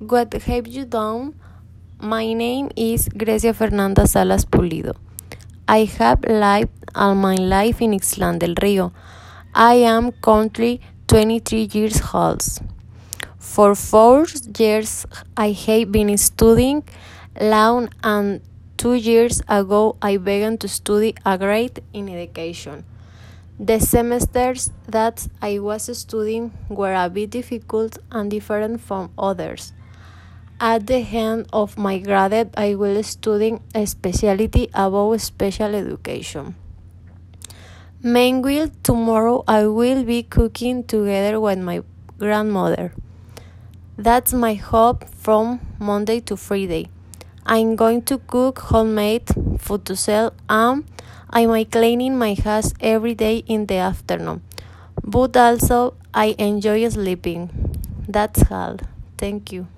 What have you done? My name is Grecia Fernanda Salas Pulido. I have lived all my life in Ixtlan del Rio. I am currently 23 years old. For four years, I have been studying law, and two years ago, I began to study a grade in education. The semesters that I was studying were a bit difficult and different from others. At the end of my grade, I will study a specialty about special education. Meanwhile, tomorrow I will be cooking together with my grandmother. That's my hope from Monday to Friday. I'm going to cook homemade food to sell and I might cleaning my house every day in the afternoon. But also I enjoy sleeping. That's all. Thank you.